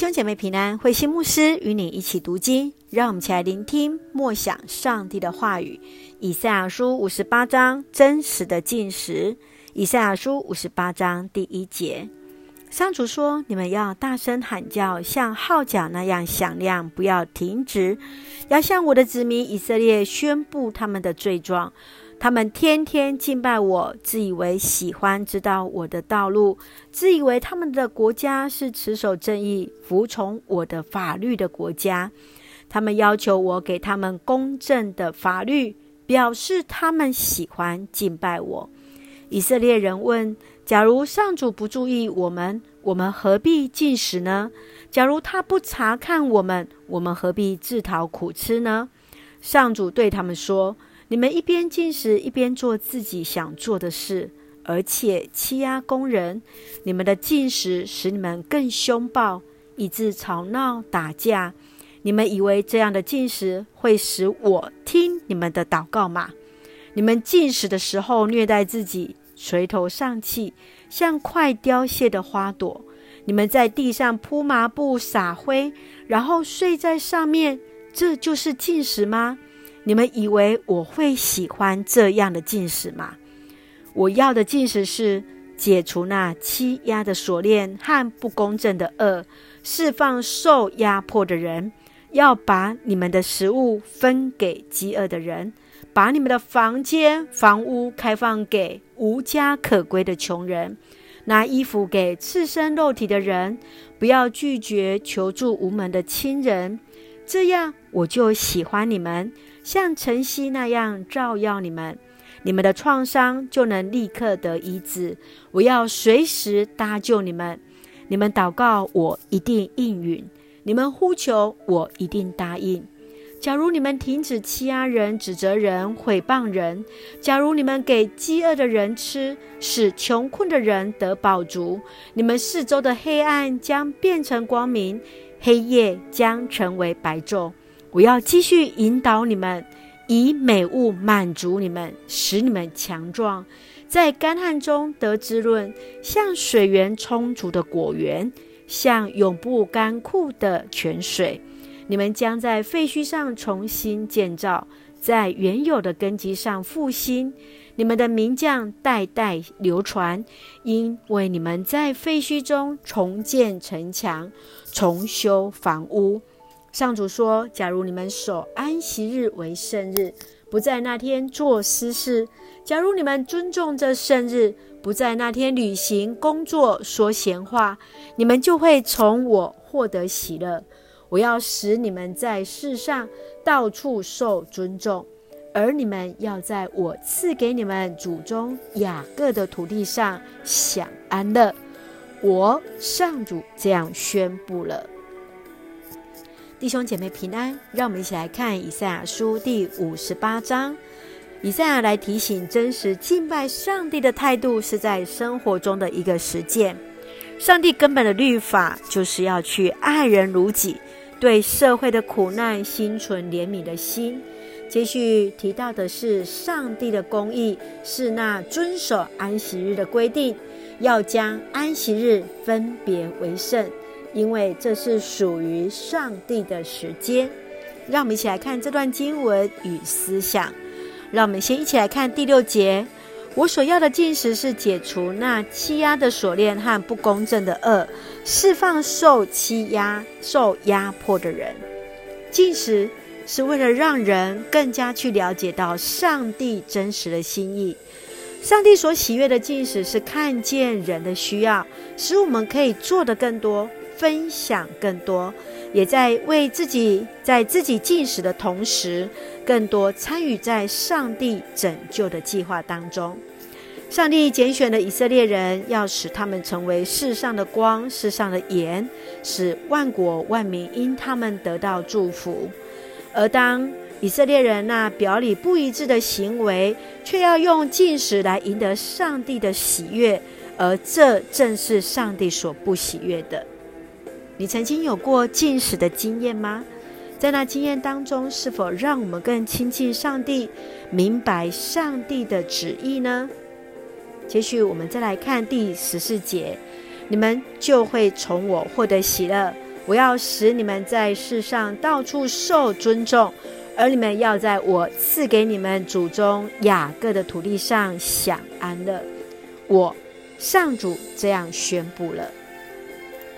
兄姐妹平安，慧心牧师与你一起读经，让我们一起来聆听默想上帝的话语。以赛亚书五十八章真实的进食。以赛亚书五十八章第一节，上主说：“你们要大声喊叫，像号角那样响亮，不要停止，要向我的子民以色列宣布他们的罪状。”他们天天敬拜我，自以为喜欢知道我的道路，自以为他们的国家是持守正义、服从我的法律的国家。他们要求我给他们公正的法律，表示他们喜欢敬拜我。以色列人问：假如上主不注意我们，我们何必禁食呢？假如他不查看我们，我们何必自讨苦吃呢？上主对他们说。你们一边进食，一边做自己想做的事，而且欺压工人。你们的进食使你们更凶暴，以致吵闹打架。你们以为这样的进食会使我听你们的祷告吗？你们进食的时候虐待自己，垂头丧气，像快凋谢的花朵。你们在地上铺麻布撒灰，然后睡在上面，这就是进食吗？你们以为我会喜欢这样的禁食吗？我要的禁食是解除那欺压的锁链和不公正的恶，释放受压迫的人，要把你们的食物分给饥饿的人，把你们的房间、房屋开放给无家可归的穷人，拿衣服给赤身肉体的人，不要拒绝求助无门的亲人，这样我就喜欢你们。像晨曦那样照耀你们，你们的创伤就能立刻得医治。我要随时搭救你们。你们祷告，我一定应允；你们呼求，我一定答应。假如你们停止欺压人、指责人、毁谤人；假如你们给饥饿的人吃，使穷困的人得饱足，你们四周的黑暗将变成光明，黑夜将成为白昼。我要继续引导你们，以美物满足你们，使你们强壮，在干旱中得滋润，像水源充足的果园，像永不干枯的泉水。你们将在废墟上重新建造，在原有的根基上复兴。你们的名将代代流传，因为你们在废墟中重建城墙，重修房屋。上主说：“假如你们守安息日为圣日，不在那天做私事；假如你们尊重这圣日，不在那天旅行、工作、说闲话，你们就会从我获得喜乐。我要使你们在世上到处受尊重，而你们要在我赐给你们祖宗雅各的土地上享安乐。我上主这样宣布了。”弟兄姐妹平安，让我们一起来看以赛亚书第五十八章。以赛亚来提醒，真实敬拜上帝的态度是在生活中的一个实践。上帝根本的律法就是要去爱人如己，对社会的苦难心存怜悯的心。接续提到的是上帝的公义，是那遵守安息日的规定，要将安息日分别为圣。因为这是属于上帝的时间，让我们一起来看这段经文与思想。让我们先一起来看第六节：我所要的进食是解除那欺压的锁链和不公正的恶，释放受欺压、受压迫的人。进食是为了让人更加去了解到上帝真实的心意。上帝所喜悦的进食是看见人的需要，使我们可以做得更多。分享更多，也在为自己在自己进食的同时，更多参与在上帝拯救的计划当中。上帝拣选了以色列人，要使他们成为世上的光、世上的盐，使万国万民因他们得到祝福。而当以色列人那表里不一致的行为，却要用进食来赢得上帝的喜悦，而这正是上帝所不喜悦的。你曾经有过进食的经验吗？在那经验当中，是否让我们更亲近上帝，明白上帝的旨意呢？接续我们再来看第十四节，你们就会从我获得喜乐。我要使你们在世上到处受尊重，而你们要在我赐给你们祖宗雅各的土地上享安乐。我上主这样宣布了。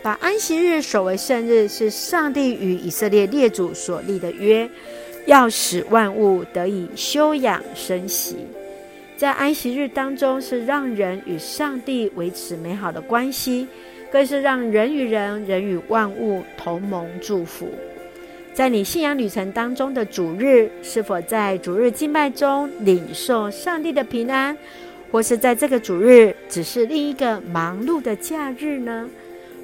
把安息日守为圣日，是上帝与以色列列祖所立的约，要使万物得以休养生息。在安息日当中，是让人与上帝维持美好的关系，更是让人与人、人与万物同盟祝福。在你信仰旅程当中的主日，是否在主日敬拜中领受上帝的平安，或是在这个主日只是另一个忙碌的假日呢？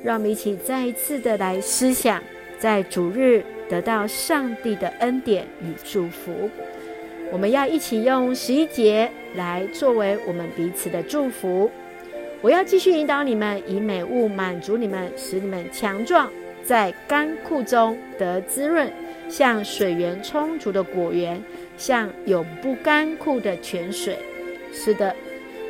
让我们一起再一次的来思想，在主日得到上帝的恩典与祝福。我们要一起用十一节来作为我们彼此的祝福。我要继续引导你们，以美物满足你们，使你们强壮，在干枯中得滋润，像水源充足的果园，像永不干枯的泉水。是的。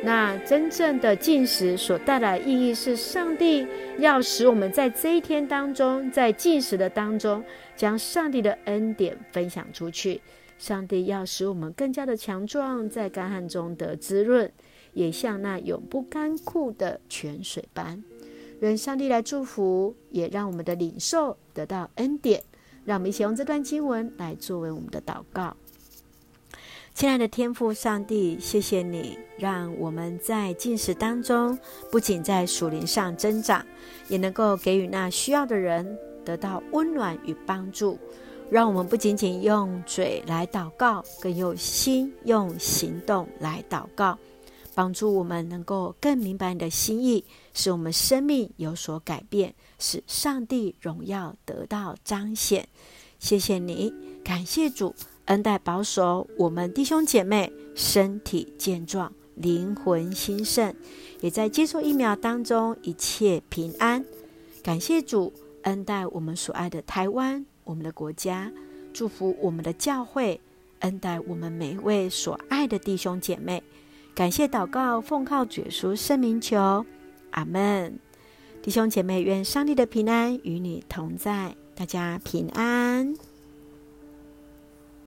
那真正的进食所带来的意义是，上帝要使我们在这一天当中，在进食的当中，将上帝的恩典分享出去。上帝要使我们更加的强壮，在干旱中得滋润，也像那永不干枯的泉水般。愿上帝来祝福，也让我们的领受得到恩典。让我们一起用这段经文来作为我们的祷告。亲爱的天父上帝，谢谢你让我们在进食当中，不仅在属灵上增长，也能够给予那需要的人得到温暖与帮助。让我们不仅仅用嘴来祷告，更用心用行动来祷告，帮助我们能够更明白你的心意，使我们生命有所改变，使上帝荣耀得到彰显。谢谢你，感谢主。恩待保守我们弟兄姐妹身体健壮，灵魂兴盛，也在接受疫苗当中一切平安。感谢主恩待我们所爱的台湾，我们的国家，祝福我们的教会，恩待我们每一位所爱的弟兄姐妹。感谢祷告，奉靠主耶稣圣名求，阿门。弟兄姐妹，愿上帝的平安与你同在，大家平安。